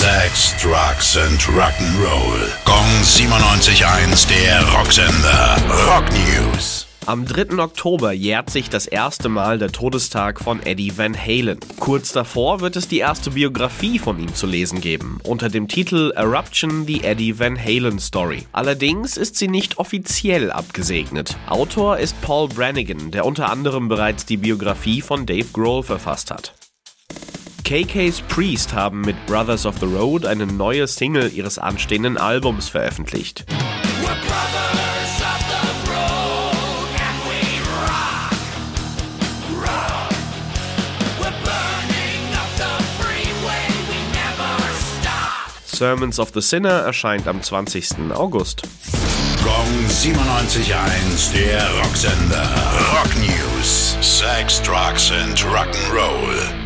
Sex, Drugs and Rock'n'Roll. Gong 97.1, der Rocksender. Rock News. Am 3. Oktober jährt sich das erste Mal der Todestag von Eddie Van Halen. Kurz davor wird es die erste Biografie von ihm zu lesen geben, unter dem Titel Eruption, the Eddie Van Halen Story. Allerdings ist sie nicht offiziell abgesegnet. Autor ist Paul Brannigan, der unter anderem bereits die Biografie von Dave Grohl verfasst hat. KK's Priest haben mit Brothers of the Road eine neue Single ihres anstehenden Albums veröffentlicht. Sermons of the Sinner erscheint am 20. August. Gong 97.1, der Rocksender. Rock News. Sex, Drugs and Rock'n'Roll.